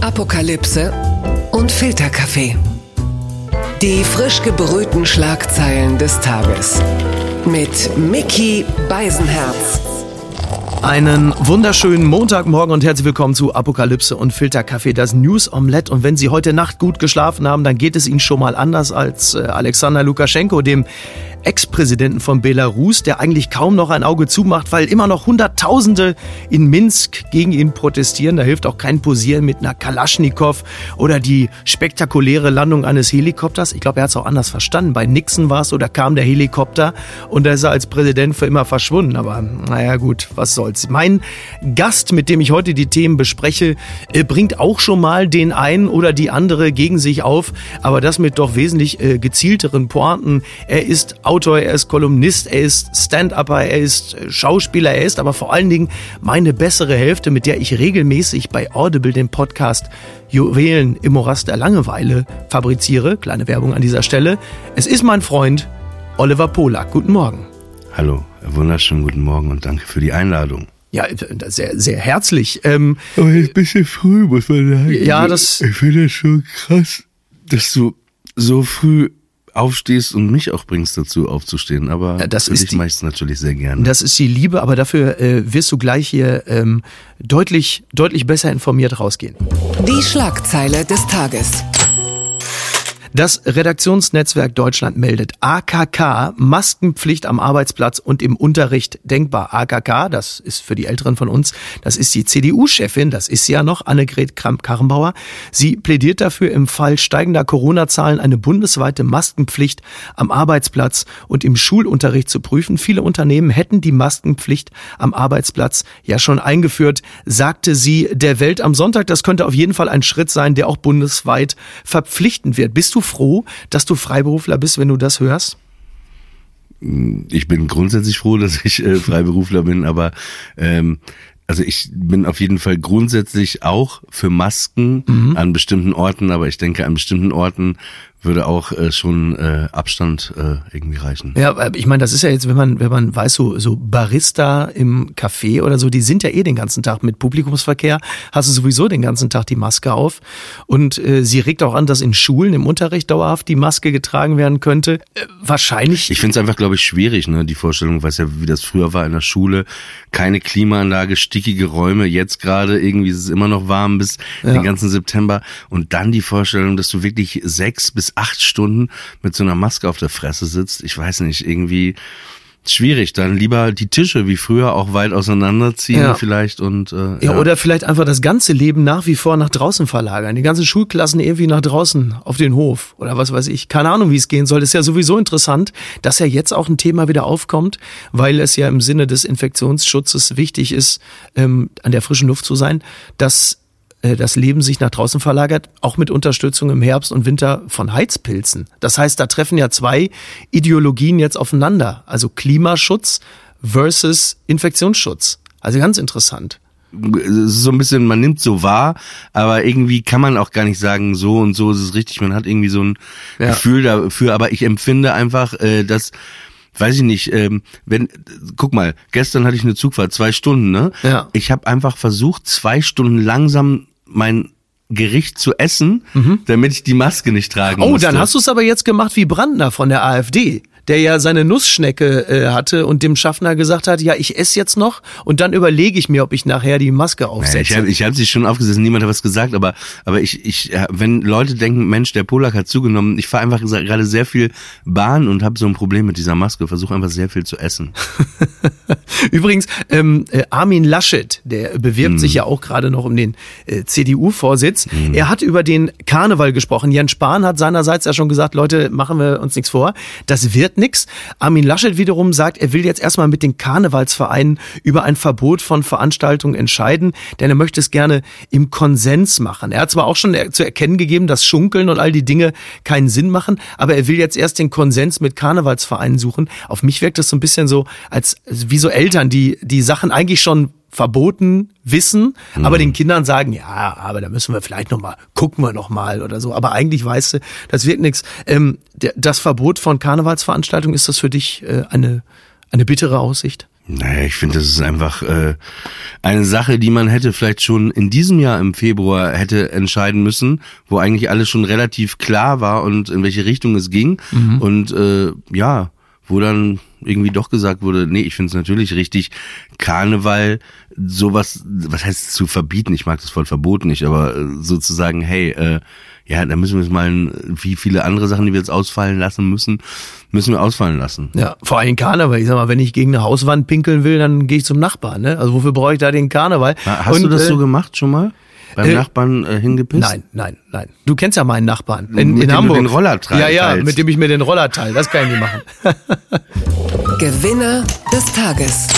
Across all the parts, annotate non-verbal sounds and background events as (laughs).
Apokalypse und Filterkaffee. Die frisch gebrühten Schlagzeilen des Tages. Mit Mickey Beisenherz. Einen wunderschönen Montagmorgen und herzlich willkommen zu Apokalypse und Filterkaffee, das News Omelette. Und wenn Sie heute Nacht gut geschlafen haben, dann geht es Ihnen schon mal anders als äh, Alexander Lukaschenko, dem Ex-Präsidenten von Belarus, der eigentlich kaum noch ein Auge zumacht, weil immer noch Hunderttausende in Minsk gegen ihn protestieren. Da hilft auch kein Posieren mit einer Kalaschnikow oder die spektakuläre Landung eines Helikopters. Ich glaube, er hat es auch anders verstanden. Bei Nixon war es da kam der Helikopter und da ist er als Präsident für immer verschwunden. Aber naja gut, was soll's. Mein Gast, mit dem ich heute die Themen bespreche, äh, bringt auch schon mal den einen oder die andere gegen sich auf, aber das mit doch wesentlich äh, gezielteren Pointen. Er ist Autor, er ist Kolumnist, er ist Stand-Upper, er ist äh, Schauspieler, er ist aber vor allen Dingen meine bessere Hälfte, mit der ich regelmäßig bei Audible den Podcast Juwelen im Morast der Langeweile fabriziere. Kleine Werbung an dieser Stelle. Es ist mein Freund Oliver Polak. Guten Morgen. Hallo, wunderschönen guten Morgen und danke für die Einladung. Ja, sehr, sehr herzlich. Ähm, Aber ein bisschen früh, muss man sagen. Ja, das. Ich finde das schon krass, dass du so früh aufstehst und mich auch bringst dazu aufzustehen. Aber Ja, das ist die- mache ich es natürlich sehr gerne. Das ist die Liebe, aber dafür äh, wirst du gleich hier ähm, deutlich, deutlich besser informiert rausgehen. Die Schlagzeile des Tages. Das Redaktionsnetzwerk Deutschland meldet AKK Maskenpflicht am Arbeitsplatz und im Unterricht denkbar. AKK, das ist für die Älteren von uns, das ist die CDU-Chefin, das ist ja noch, Annegret Kramp-Karrenbauer. Sie plädiert dafür, im Fall steigender Corona-Zahlen eine bundesweite Maskenpflicht am Arbeitsplatz und im Schulunterricht zu prüfen. Viele Unternehmen hätten die Maskenpflicht am Arbeitsplatz ja schon eingeführt, sagte sie der Welt am Sonntag. Das könnte auf jeden Fall ein Schritt sein, der auch bundesweit verpflichtend wird. Bist du froh, dass du Freiberufler bist, wenn du das hörst? ich bin grundsätzlich froh, dass ich äh, Freiberufler bin, aber ähm, also ich bin auf jeden Fall grundsätzlich auch für Masken Mhm. an bestimmten Orten, aber ich denke, an bestimmten Orten würde auch äh, schon äh, Abstand äh, irgendwie reichen. Ja, ich meine, das ist ja jetzt, wenn man, wenn man weiß, so, so Barista im Café oder so, die sind ja eh den ganzen Tag mit Publikumsverkehr, hast du sowieso den ganzen Tag die Maske auf. Und äh, sie regt auch an, dass in Schulen im Unterricht dauerhaft die Maske getragen werden könnte. Äh, wahrscheinlich. Ich finde es einfach, glaube ich, schwierig, ne, die Vorstellung, weiß ja, wie das früher war in der Schule. Keine Klimaanlage, stickige Räume, jetzt gerade irgendwie ist es immer noch warm bis Ja. den ganzen September. Und dann die Vorstellung, dass du wirklich sechs bis acht Stunden mit so einer Maske auf der Fresse sitzt. Ich weiß nicht, irgendwie schwierig. Dann lieber die Tische wie früher auch weit auseinanderziehen Ja. vielleicht und äh, Ja, oder vielleicht einfach das ganze Leben nach wie vor nach draußen verlagern. Die ganzen Schulklassen irgendwie nach draußen auf den Hof oder was weiß ich. Keine Ahnung, wie es gehen soll. Das ist ja sowieso interessant, dass ja jetzt auch ein Thema wieder aufkommt, weil es ja im Sinne des Infektionsschutzes wichtig ist, ähm, an der frischen Luft zu sein, dass das Leben sich nach draußen verlagert, auch mit Unterstützung im Herbst und Winter von Heizpilzen. Das heißt, da treffen ja zwei Ideologien jetzt aufeinander. Also Klimaschutz versus Infektionsschutz. Also ganz interessant. so ein bisschen, man nimmt so wahr, aber irgendwie kann man auch gar nicht sagen, so und so ist es richtig. Man hat irgendwie so ein Ja. Gefühl dafür, aber ich empfinde einfach, äh, dass Weiß ich nicht, ähm, wenn, guck mal, gestern hatte ich eine Zugfahrt, zwei Stunden, ne? Ja. Ich habe einfach versucht, zwei Stunden langsam mein Gericht zu essen, damit ich die Maske nicht tragen Mhm. Oh, musste. dann hast du es aber jetzt gemacht wie Brandner von der AfD, der ja seine Nussschnecke äh, hatte und dem Schaffner gesagt hat, ja, ich esse jetzt noch und dann überlege ich mir, ob ich nachher die Maske ich aufsetze. habe ich hab sie schon aufgesessen, niemand hat was gesagt, aber aber ich ich äh, wenn Leute denken, Mensch, der Polak hat zugenommen, ich fahre einfach gerade sehr viel Bahn und habe so ein Problem mit dieser Maske, versuche einfach sehr viel zu essen. (laughs) Übrigens, ähm, äh, Armin Laschet, der bewirbt sich ja auch gerade noch um den äh, CDU-Vorsitz. Er hat über den Karneval gesprochen. Jens Spahn hat seinerseits ja schon gesagt, Leute, machen wir uns nichts vor. Das wird nix. Armin Laschet wiederum sagt, er will jetzt erstmal mit den Karnevalsvereinen über ein Verbot von Veranstaltungen entscheiden, denn er möchte es gerne im Konsens machen. Er hat zwar auch schon zu erkennen gegeben, dass Schunkeln und all die Dinge keinen Sinn machen, aber er will jetzt erst den Konsens mit Karnevalsvereinen suchen. Auf mich wirkt das so ein bisschen so, als als wie so Eltern, die die Sachen eigentlich schon verboten wissen, aber den Kindern sagen, ja, aber da müssen wir vielleicht noch mal gucken wir noch mal oder so. Aber eigentlich weißt du, das wird nichts. Ähm, das Verbot von Karnevalsveranstaltungen ist das für dich äh, eine eine bittere Aussicht? Naja, ich finde, das ist einfach äh, eine Sache, die man hätte vielleicht schon in diesem Jahr im Februar hätte entscheiden müssen, wo eigentlich alles schon relativ klar war und in welche Richtung es ging. Mhm. Und äh, ja, wo dann irgendwie doch gesagt wurde, nee, ich finde es natürlich richtig, Karneval sowas, was heißt zu verbieten, ich mag das Wort verboten nicht, aber äh, sozusagen, hey, äh, ja, da müssen wir es mal, wie viele andere Sachen, die wir jetzt ausfallen lassen müssen, müssen wir ausfallen lassen. Ja, vor allem Karneval. Ich sag mal, wenn ich gegen eine Hauswand pinkeln will, dann gehe ich zum Nachbarn. Ne? Also wofür brauche ich da den Karneval? Hast Und, du das äh, so gemacht schon mal? Beim äh, Nachbarn äh, hingepisst? Nein, nein, nein. Du kennst ja meinen Nachbarn in, mit in Hamburg. Du den Roller teilst. Ja, ja, mit dem ich mir den Roller teile. Das kann ich nicht machen. (laughs) Gewinner des Tages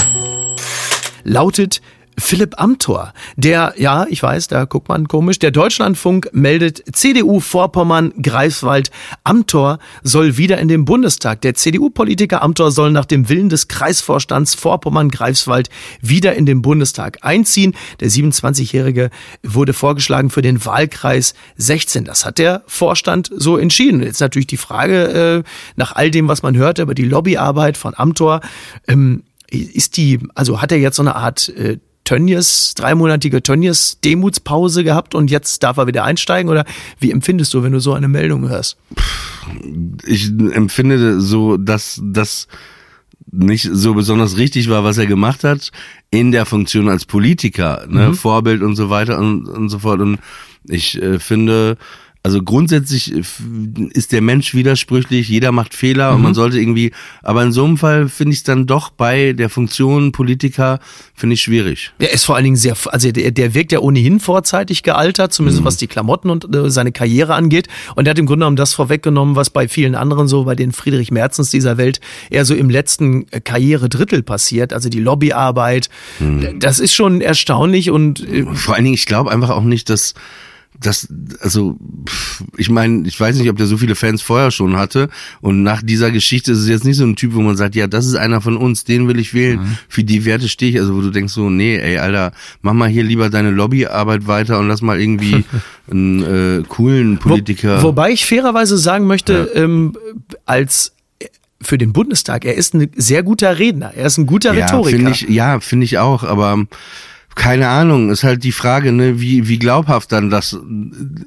lautet Philipp Amthor, der, ja, ich weiß, da guckt man komisch, der Deutschlandfunk meldet CDU Vorpommern Greifswald. Amthor soll wieder in den Bundestag. Der CDU-Politiker Amthor soll nach dem Willen des Kreisvorstands Vorpommern Greifswald wieder in den Bundestag einziehen. Der 27-Jährige wurde vorgeschlagen für den Wahlkreis 16. Das hat der Vorstand so entschieden. Jetzt natürlich die Frage, äh, nach all dem, was man hört über die Lobbyarbeit von Amthor, ähm, ist die, also hat er jetzt so eine Art äh, Tönnies, dreimonatige Tönnies Demutspause gehabt und jetzt darf er wieder einsteigen? Oder wie empfindest du, wenn du so eine Meldung hörst? Ich empfinde so, dass das nicht so besonders richtig war, was er gemacht hat in der Funktion als Politiker, ne, mhm. Vorbild und so weiter und, und so fort. Und ich äh, finde, also grundsätzlich äh, ist der Mensch widersprüchlich, jeder macht Fehler mhm. und man sollte irgendwie, aber in so einem Fall finde ich es dann doch bei der Funktion Politiker, finde ich schwierig. Der ist vor allen Dingen sehr, also der, der wirkt ja ohnehin vorzeitig gealtert, zumindest mhm. was die Klamotten und äh, seine Karriere angeht. Und er hat im Grunde genommen das vorweggenommen, was bei vielen anderen so, bei den Friedrich Merzens dieser Welt eher so im letzten äh, Karrieredrittel passiert, also die Lobbyarbeit. Mhm. Das ist schon erstaunlich und äh, vor allen Dingen, ich glaube einfach auch nicht, dass das, also, ich meine, ich weiß nicht, ob der so viele Fans vorher schon hatte. Und nach dieser Geschichte ist es jetzt nicht so ein Typ, wo man sagt, ja, das ist einer von uns, den will ich wählen. Mhm. Für die Werte stehe ich. Also, wo du denkst so, nee, ey, Alter, mach mal hier lieber deine Lobbyarbeit weiter und lass mal irgendwie (laughs) einen äh, coolen Politiker. Wo, wobei ich fairerweise sagen möchte, ja. ähm, als für den Bundestag, er ist ein sehr guter Redner, er ist ein guter ja, Rhetoriker. Find ich, ja, finde ich auch, aber keine Ahnung, ist halt die Frage, ne, wie wie glaubhaft dann das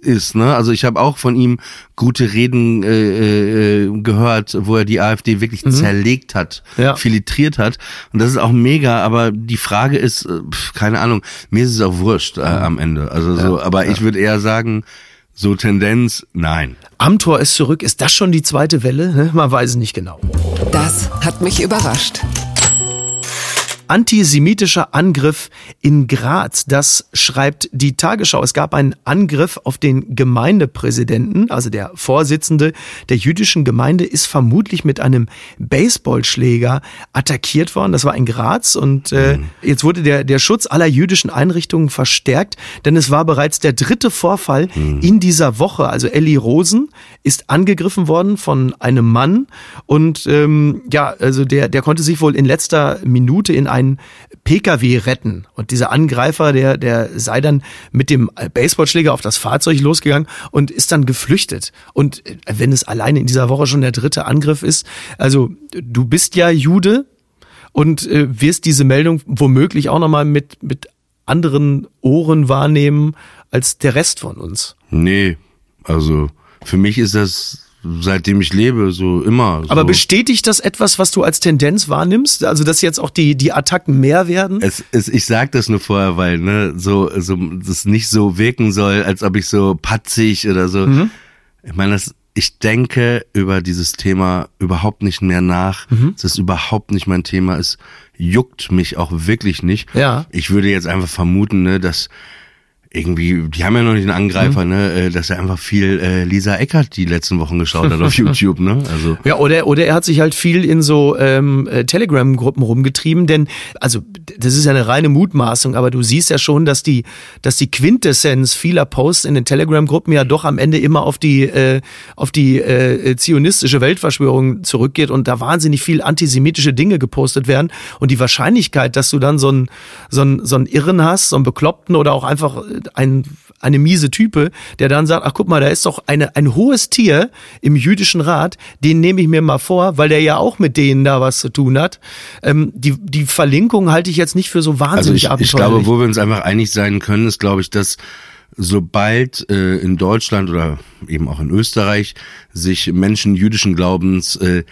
ist, ne? Also ich habe auch von ihm gute Reden äh, äh, gehört, wo er die AfD wirklich mhm. zerlegt hat, ja. filtriert hat und das ist auch mega, aber die Frage ist äh, pf, keine Ahnung, mir ist es auch wurscht äh, am Ende. Also so, ja, aber ja. ich würde eher sagen, so Tendenz, nein. Amtor ist zurück. Ist das schon die zweite Welle? Ne? Man weiß es nicht genau. Das hat mich überrascht antisemitischer Angriff in Graz. Das schreibt die Tagesschau. Es gab einen Angriff auf den Gemeindepräsidenten, also der Vorsitzende der jüdischen Gemeinde ist vermutlich mit einem Baseballschläger attackiert worden. Das war in Graz und äh, mhm. jetzt wurde der, der Schutz aller jüdischen Einrichtungen verstärkt, denn es war bereits der dritte Vorfall mhm. in dieser Woche. Also Ellie Rosen ist angegriffen worden von einem Mann und ähm, ja, also der, der konnte sich wohl in letzter Minute in einen Pkw retten. Und dieser Angreifer, der, der sei dann mit dem Baseballschläger auf das Fahrzeug losgegangen und ist dann geflüchtet. Und äh, wenn es alleine in dieser Woche schon der dritte Angriff ist, also du bist ja Jude und äh, wirst diese Meldung womöglich auch nochmal mit, mit anderen Ohren wahrnehmen als der Rest von uns. Nee, also für mich ist das seitdem ich lebe, so immer. So. Aber bestätigt das etwas, was du als Tendenz wahrnimmst? Also, dass jetzt auch die, die Attacken mehr werden? Es, es, ich sag das nur vorher, weil, ne, so, so, das nicht so wirken soll, als ob ich so patzig oder so. Mhm. Ich meine, das, ich denke über dieses Thema überhaupt nicht mehr nach. Mhm. Das ist überhaupt nicht mein Thema. Es juckt mich auch wirklich nicht. Ja. Ich würde jetzt einfach vermuten, ne, dass irgendwie, die haben ja noch nicht einen Angreifer, mhm. ne, äh, dass er einfach viel äh, Lisa Eckert die letzten Wochen geschaut hat auf (laughs) YouTube, ne? Also ja, oder oder er hat sich halt viel in so ähm, äh, Telegram-Gruppen rumgetrieben, denn also das ist ja eine reine Mutmaßung, aber du siehst ja schon, dass die dass die Quintessenz vieler Posts in den Telegram-Gruppen ja doch am Ende immer auf die äh, auf die äh, zionistische Weltverschwörung zurückgeht und da wahnsinnig viel antisemitische Dinge gepostet werden und die Wahrscheinlichkeit, dass du dann so einen so einen so einen Irren hast, so einen Bekloppten oder auch einfach ein, eine miese Type, der dann sagt, ach guck mal, da ist doch eine, ein hohes Tier im jüdischen Rat, den nehme ich mir mal vor, weil der ja auch mit denen da was zu tun hat. Ähm, die, die Verlinkung halte ich jetzt nicht für so wahnsinnig also ich, ich glaube, wo wir uns einfach einig sein können, ist, glaube ich, dass sobald äh, in Deutschland oder eben auch in Österreich sich Menschen jüdischen Glaubens äh,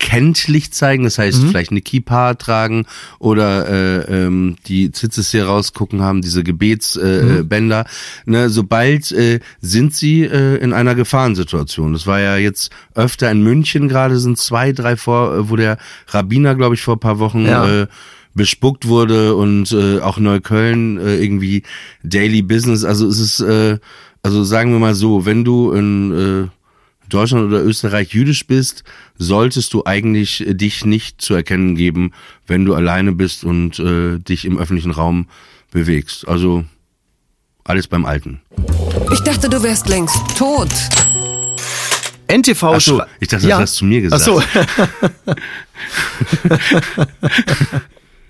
kenntlich zeigen, das heißt mhm. vielleicht eine Kippa tragen oder äh, ähm, die Zitzes hier rausgucken haben, diese Gebetsbänder. Äh, mhm. ne, sobald äh, sind sie äh, in einer Gefahrensituation. Das war ja jetzt öfter in München gerade, sind zwei, drei vor, äh, wo der Rabbiner, glaube ich, vor paar Wochen ja. äh, bespuckt wurde und äh, auch Neukölln äh, irgendwie Daily Business. Also es ist, äh, also sagen wir mal so, wenn du in äh, Deutschland oder Österreich jüdisch bist, solltest du eigentlich äh, dich nicht zu erkennen geben, wenn du alleine bist und äh, dich im öffentlichen Raum bewegst. Also alles beim Alten. Ich dachte, du wärst längst tot. NTV Ach so, ich dachte, ja. das hast du mir gesagt. Ach so. (laughs)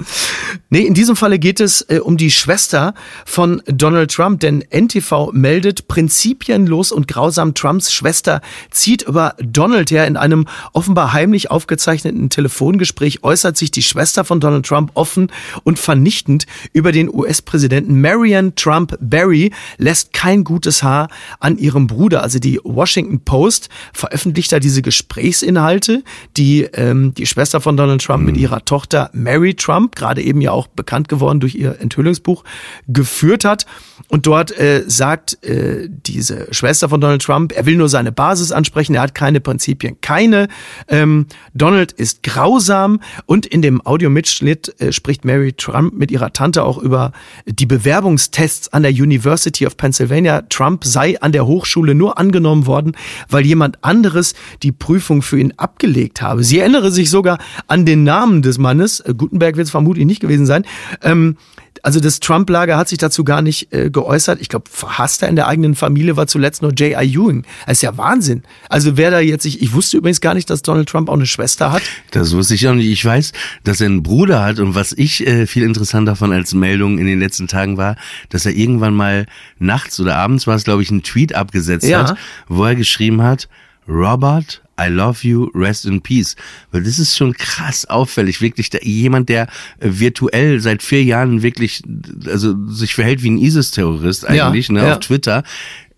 (laughs) Nee, in diesem Falle geht es äh, um die Schwester von Donald Trump, denn NTV meldet, prinzipienlos und grausam Trumps Schwester zieht über Donald her. In einem offenbar heimlich aufgezeichneten Telefongespräch äußert sich die Schwester von Donald Trump offen und vernichtend über den US-Präsidenten. Marianne Trump Barry lässt kein gutes Haar an ihrem Bruder. Also die Washington Post veröffentlicht da diese Gesprächsinhalte, die ähm, die Schwester von Donald Trump mhm. mit ihrer Tochter Mary Trump Trump, gerade eben ja auch bekannt geworden durch ihr Enthüllungsbuch, geführt hat. Und dort äh, sagt äh, diese Schwester von Donald Trump, er will nur seine Basis ansprechen, er hat keine Prinzipien, keine. Ähm, Donald ist grausam und in dem Audiomitschnitt äh, spricht Mary Trump mit ihrer Tante auch über die Bewerbungstests an der University of Pennsylvania. Trump sei an der Hochschule nur angenommen worden, weil jemand anderes die Prüfung für ihn abgelegt habe. Sie erinnere sich sogar an den Namen des Mannes. Äh, Gutenberg wird es vermutlich nicht gewesen sein. Ähm, also das Trump-Lager hat sich dazu gar nicht äh, geäußert. Ich glaube, verhasster in der eigenen Familie war zuletzt nur J.I. Ewing. Das ist ja Wahnsinn. Also wer da jetzt, ich, ich wusste übrigens gar nicht, dass Donald Trump auch eine Schwester hat. Das wusste ich auch nicht. Ich weiß, dass er einen Bruder hat und was ich äh, viel interessanter davon als Meldung in den letzten Tagen war, dass er irgendwann mal nachts oder abends war es, glaube ich, einen Tweet abgesetzt ja. hat, wo er geschrieben hat, Robert, I love you, rest in peace. Weil das ist schon krass auffällig. Wirklich der, jemand, der äh, virtuell seit vier Jahren wirklich, also sich verhält wie ein ISIS-Terrorist eigentlich, ja, ne, ja. auf Twitter,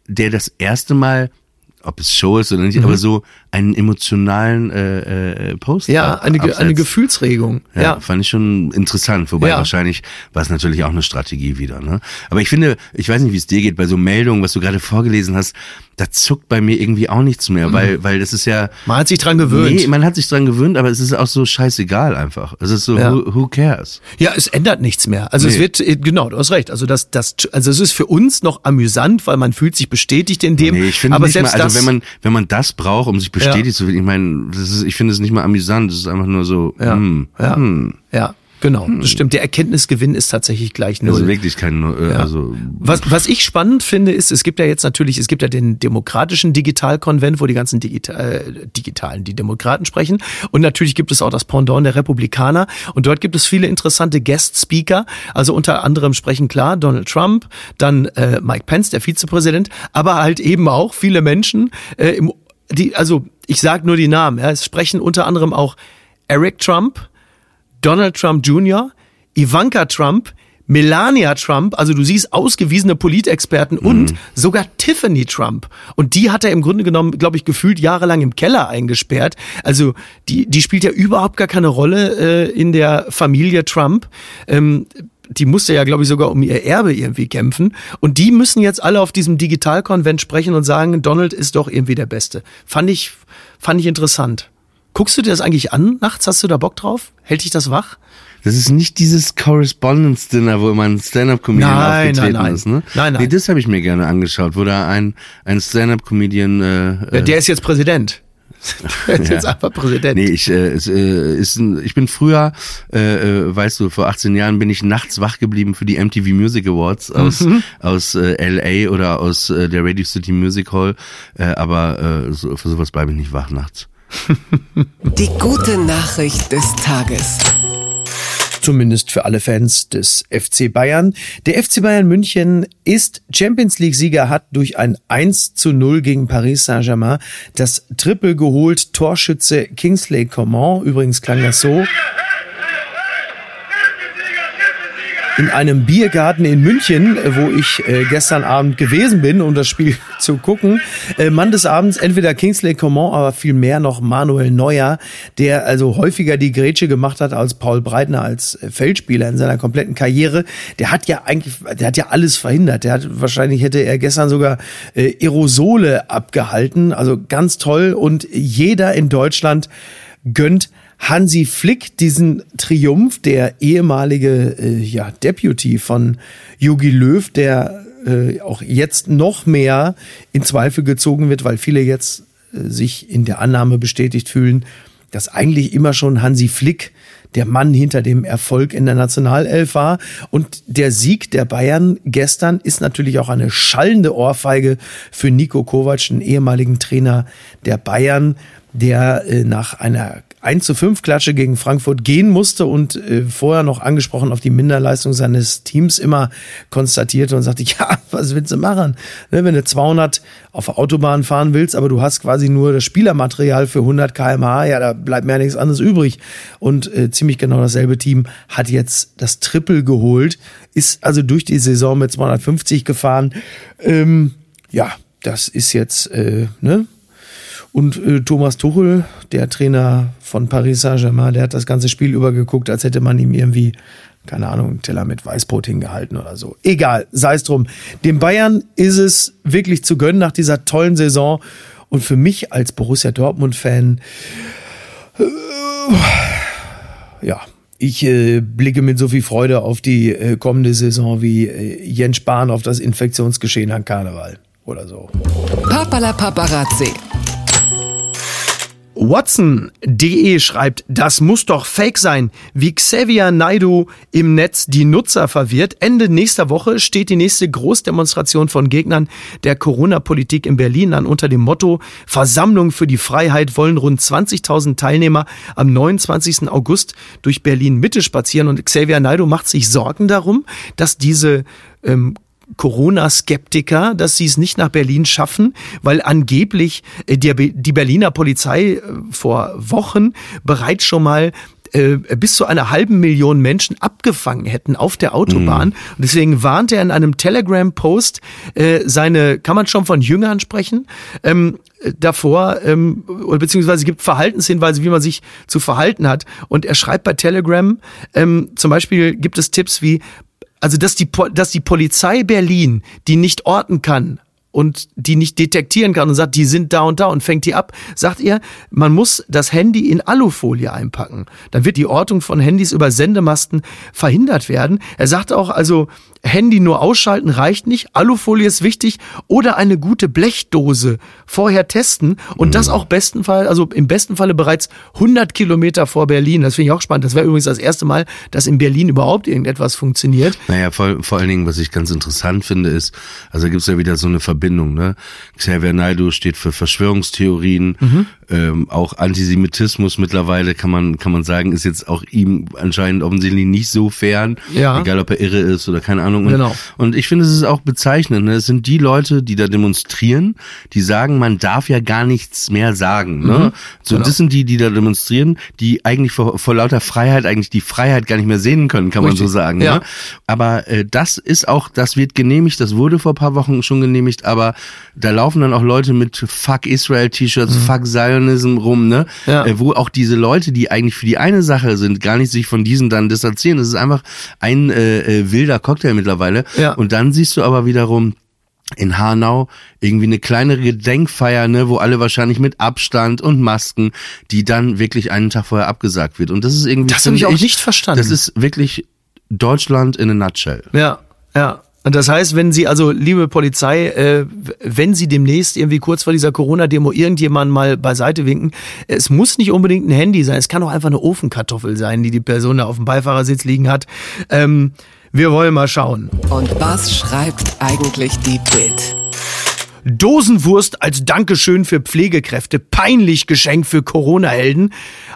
der das erste Mal ob es Show ist oder nicht, mhm. aber so einen emotionalen äh, äh, Post. Ja, eine, absetzt. eine Gefühlsregung. Ja, ja, fand ich schon interessant. Wobei ja. wahrscheinlich war es natürlich auch eine Strategie wieder. Ne? Aber ich finde, ich weiß nicht, wie es dir geht bei so Meldungen, was du gerade vorgelesen hast, da zuckt bei mir irgendwie auch nichts mehr, mhm. weil weil das ist ja. Man hat sich dran gewöhnt. Nee, man hat sich dran gewöhnt, aber es ist auch so scheißegal einfach. Es ist so, ja. who, who cares? Ja, es ändert nichts mehr. Also nee. es wird, äh, genau, du hast recht. Also das, das, also es ist für uns noch amüsant, weil man fühlt sich bestätigt in dem. Nee, ich finde aber selbst mal, also wenn man wenn man das braucht, um sich bestätigt ja. zu fühlen, ich meine, das ist, ich finde es nicht mal amüsant. Das ist einfach nur so. Ja. Hm, ja. Hm. ja. Genau, hm. das stimmt. Der Erkenntnisgewinn ist tatsächlich gleich null. Also wirklich kein, äh, ja. also. Was, was ich spannend finde, ist, es gibt ja jetzt natürlich, es gibt ja den demokratischen Digitalkonvent, wo die ganzen Digital, äh, Digitalen, die Demokraten sprechen. Und natürlich gibt es auch das Pendant der Republikaner. Und dort gibt es viele interessante Guest-Speaker. Also unter anderem sprechen klar Donald Trump, dann äh, Mike Pence, der Vizepräsident, aber halt eben auch viele Menschen äh, im, die, also ich sage nur die Namen. Ja, es sprechen unter anderem auch Eric Trump, Donald Trump Jr., Ivanka Trump, Melania Trump, also du siehst ausgewiesene Politexperten mhm. und sogar Tiffany Trump. Und die hat er im Grunde genommen, glaube ich, gefühlt jahrelang im Keller eingesperrt. Also die, die spielt ja überhaupt gar keine Rolle äh, in der Familie Trump. Ähm, die musste ja, glaube ich, sogar um ihr Erbe irgendwie kämpfen. Und die müssen jetzt alle auf diesem Digitalkonvent sprechen und sagen, Donald ist doch irgendwie der Beste. Fand ich, fand ich interessant. Guckst du dir das eigentlich an nachts? Hast du da Bock drauf? Hält dich das wach? Das ist nicht dieses Correspondence Dinner, wo immer ein Stand-up-Comedian aufgetreten nein, nein. ist, ne? Nein, nein. Nee, das habe ich mir gerne angeschaut, wo da ein ein Stand-up-Comedian. Äh, ja, der ist jetzt Präsident. (laughs) Der ist ja. jetzt einfach Präsident. Nee, ich, äh, es, äh, ist ein, ich bin früher, äh, äh weißt du, vor 18 Jahren bin ich nachts wach geblieben für die MTV Music Awards aus, mhm. aus äh, LA oder aus äh, der Radio City Music Hall. Äh, aber äh, so, für sowas bleibe ich nicht wach nachts. Die gute Nachricht des Tages. zumindest für alle Fans des FC Bayern. Der FC Bayern München ist Champions League-Sieger, hat durch ein 1 zu 0 gegen Paris Saint-Germain das Triple geholt. Torschütze Kingsley Coman, übrigens klang das so in einem Biergarten in München, äh, wo ich äh, gestern Abend gewesen bin, um das Spiel (laughs) zu gucken. Äh, Mann des Abends entweder Kingsley Coman, aber viel mehr noch Manuel Neuer, der also häufiger die Grätsche gemacht hat als Paul Breitner als äh, Feldspieler in seiner kompletten Karriere. Der hat ja eigentlich, der hat ja alles verhindert. Der hat wahrscheinlich hätte er gestern sogar äh, Aerosole abgehalten. Also ganz toll und jeder in Deutschland gönnt Hansi Flick diesen Triumph, der ehemalige äh, ja, Deputy von Jogi Löw, der äh, auch jetzt noch mehr in Zweifel gezogen wird, weil viele jetzt äh, sich in der Annahme bestätigt fühlen, dass eigentlich immer schon Hansi Flick der Mann hinter dem Erfolg in der Nationalelf war. Und der Sieg der Bayern gestern ist natürlich auch eine schallende Ohrfeige für Nico Kovac, den ehemaligen Trainer der Bayern, der äh, nach einer 1 zu 5 Klatsche gegen Frankfurt gehen musste und äh, vorher noch angesprochen auf die Minderleistung seines Teams immer konstatierte und sagte, (laughs) ja, was willst du machen? Ne, wenn du 200 auf der Autobahn fahren willst, aber du hast quasi nur das Spielermaterial für 100 kmh, ja, da bleibt mir ja nichts anderes übrig. Und äh, ziemlich genau dasselbe Team hat jetzt das Triple geholt, ist also durch die Saison mit 250 gefahren. Ähm, ja, das ist jetzt, äh, ne, und äh, Thomas Tuchel, der Trainer von Paris Saint-Germain, der hat das ganze Spiel übergeguckt, als hätte man ihm irgendwie, keine Ahnung, einen Teller mit Weißbrot hingehalten oder so. Egal, sei es drum. Dem Bayern ist es wirklich zu gönnen nach dieser tollen Saison. Und für mich als Borussia Dortmund-Fan, äh, ja, ich äh, blicke mit so viel Freude auf die äh, kommende Saison wie äh, Jens Spahn auf das Infektionsgeschehen an Karneval oder so. Papala Paparazzi. Watson.de schreibt, das muss doch fake sein, wie Xavier Naidu im Netz die Nutzer verwirrt. Ende nächster Woche steht die nächste Großdemonstration von Gegnern der Corona-Politik in Berlin an unter dem Motto Versammlung für die Freiheit wollen rund 20.000 Teilnehmer am 29. August durch Berlin Mitte spazieren und Xavier Naidu macht sich Sorgen darum, dass diese ähm, Corona-Skeptiker, dass sie es nicht nach Berlin schaffen, weil angeblich äh, die Berliner Polizei äh, vor Wochen bereits schon mal äh, bis zu einer halben Million Menschen abgefangen hätten auf der Autobahn. Mhm. Und deswegen warnt er in einem Telegram-Post äh, seine, kann man schon von Jüngern sprechen, ähm, davor, ähm, oder beziehungsweise gibt Verhaltenshinweise, wie man sich zu verhalten hat. Und er schreibt bei Telegram, ähm, zum Beispiel gibt es Tipps wie, also dass die, dass die Polizei Berlin die nicht orten kann und die nicht detektieren kann und sagt, die sind da und da und fängt die ab, sagt er, man muss das Handy in Alufolie einpacken. Dann wird die Ortung von Handys über Sendemasten verhindert werden. Er sagt auch, also Handy nur ausschalten reicht nicht, Alufolie ist wichtig oder eine gute Blechdose vorher testen und mhm. das auch besten Fall, also im besten Falle bereits 100 Kilometer vor Berlin. Das finde ich auch spannend. Das wäre übrigens das erste Mal, dass in Berlin überhaupt irgendetwas funktioniert. Naja, vor, vor allen Dingen, was ich ganz interessant finde, ist, also gibt es ja wieder so eine Verbindung. Ne? Xavier Naidoo steht für Verschwörungstheorien, mhm. ähm, auch Antisemitismus mittlerweile kann man kann man sagen, ist jetzt auch ihm anscheinend offensichtlich nicht so fern, ja. egal ob er irre ist oder keine Ahnung Ahnung. Und, genau. und ich finde, es ist auch bezeichnend. Ne? Es sind die Leute, die da demonstrieren, die sagen, man darf ja gar nichts mehr sagen. Ne? Mhm. So, genau. das sind die, die da demonstrieren, die eigentlich vor, vor lauter Freiheit eigentlich die Freiheit gar nicht mehr sehen können, kann Richtig. man so sagen. Ja. Ne? Aber äh, das ist auch, das wird genehmigt, das wurde vor paar Wochen schon genehmigt, aber da laufen dann auch Leute mit Fuck Israel T-Shirts, mhm. Fuck Zionism rum, ne? Ja. Äh, wo auch diese Leute, die eigentlich für die eine Sache sind, gar nicht sich von diesen dann distanzieren. Das ist einfach ein äh, äh wilder Cocktail mittlerweile. Ja. Und dann siehst du aber wiederum, in Hanau irgendwie eine kleinere Gedenkfeier, ne, wo alle wahrscheinlich mit Abstand und Masken, die dann wirklich einen Tag vorher abgesagt wird. Und das ist irgendwie. Das habe ich auch nicht verstanden. Das ist wirklich Deutschland in a nutshell. Ja, ja. Und das heißt, wenn Sie, also liebe Polizei, äh, wenn Sie demnächst irgendwie kurz vor dieser Corona-Demo irgendjemanden mal beiseite winken, es muss nicht unbedingt ein Handy sein, es kann auch einfach eine Ofenkartoffel sein, die die Person da auf dem Beifahrersitz liegen hat. Ähm, wir wollen mal schauen. Und was schreibt eigentlich die Bild? Dosenwurst als Dankeschön für Pflegekräfte. Peinlich Geschenk für Corona-Helden.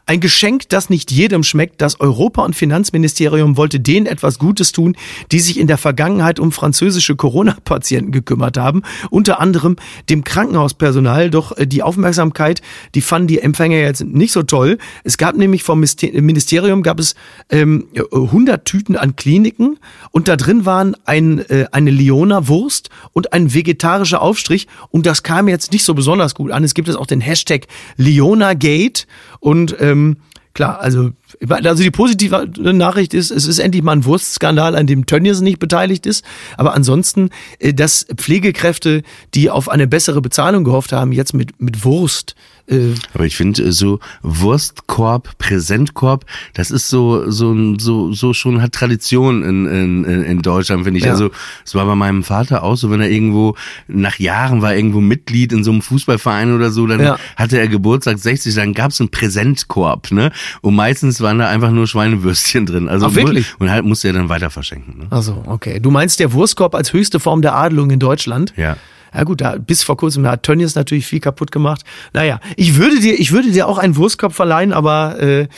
Ein Geschenk, das nicht jedem schmeckt. Das Europa- und Finanzministerium wollte denen etwas Gutes tun, die sich in der Vergangenheit um französische Corona-Patienten gekümmert haben. Unter anderem dem Krankenhauspersonal. Doch äh, die Aufmerksamkeit, die fanden die Empfänger jetzt nicht so toll. Es gab nämlich vom Ministerium gab es ähm, 100 Tüten an Kliniken und da drin waren ein, äh, eine Leona Wurst und ein vegetarischer Aufstrich und das kam jetzt nicht so besonders gut an. Es gibt jetzt auch den Hashtag Leona Gate und ähm, klar, also also die positive Nachricht ist, es ist endlich mal ein Wurstskandal, an dem Tönnies nicht beteiligt ist. Aber ansonsten, äh, dass Pflegekräfte, die auf eine bessere Bezahlung gehofft haben, jetzt mit, mit Wurst äh, Aber ich finde äh, so Wurstkorb, Präsentkorb, das ist so so so so schon hat Tradition in in, in Deutschland finde ich. Ja. Also es war bei meinem Vater auch so, wenn er irgendwo nach Jahren war irgendwo Mitglied in so einem Fußballverein oder so, dann ja. hatte er Geburtstag 60, dann gab es einen Präsentkorb, ne? Und meistens waren da einfach nur Schweinewürstchen drin. Also Ach, wirklich? Und halt musste er dann weiter verschenken. Ne? Also okay. Du meinst der Wurstkorb als höchste Form der Adelung in Deutschland? Ja. Ja gut, da, bis vor kurzem hat Tönnies natürlich viel kaputt gemacht. Naja, ich würde dir, ich würde dir auch einen Wurstkopf verleihen, aber äh,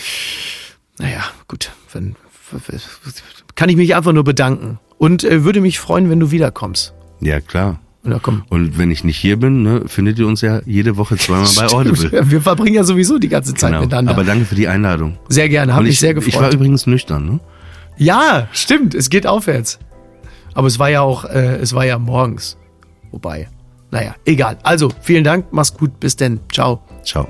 naja, gut, wenn, kann ich mich einfach nur bedanken und äh, würde mich freuen, wenn du wiederkommst. Ja, klar. Ja, komm. Und wenn ich nicht hier bin, ne, findet ihr uns ja jede Woche zweimal bei (laughs) Audible. (laughs) Wir verbringen ja sowieso die ganze Zeit genau. miteinander. Aber danke für die Einladung. Sehr gerne, habe mich sehr gefreut. Ich war übrigens nüchtern, ne? Ja, stimmt, es geht aufwärts. Aber es war ja auch, äh, es war ja morgens. Wobei, naja, egal. Also, vielen Dank, mach's gut, bis denn. Ciao. Ciao.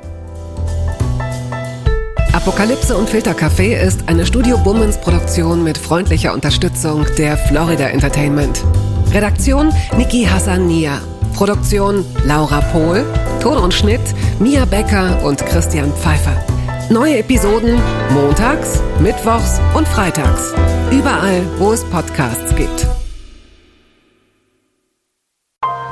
Apokalypse und Filtercafé ist eine Studio Bummens Produktion mit freundlicher Unterstützung der Florida Entertainment. Redaktion Niki Hassania. Produktion Laura Pohl. Ton und Schnitt Mia Becker und Christian Pfeiffer. Neue Episoden montags, mittwochs und freitags. Überall, wo es Podcasts gibt.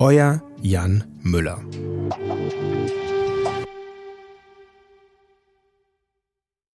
Euer Jan Müller.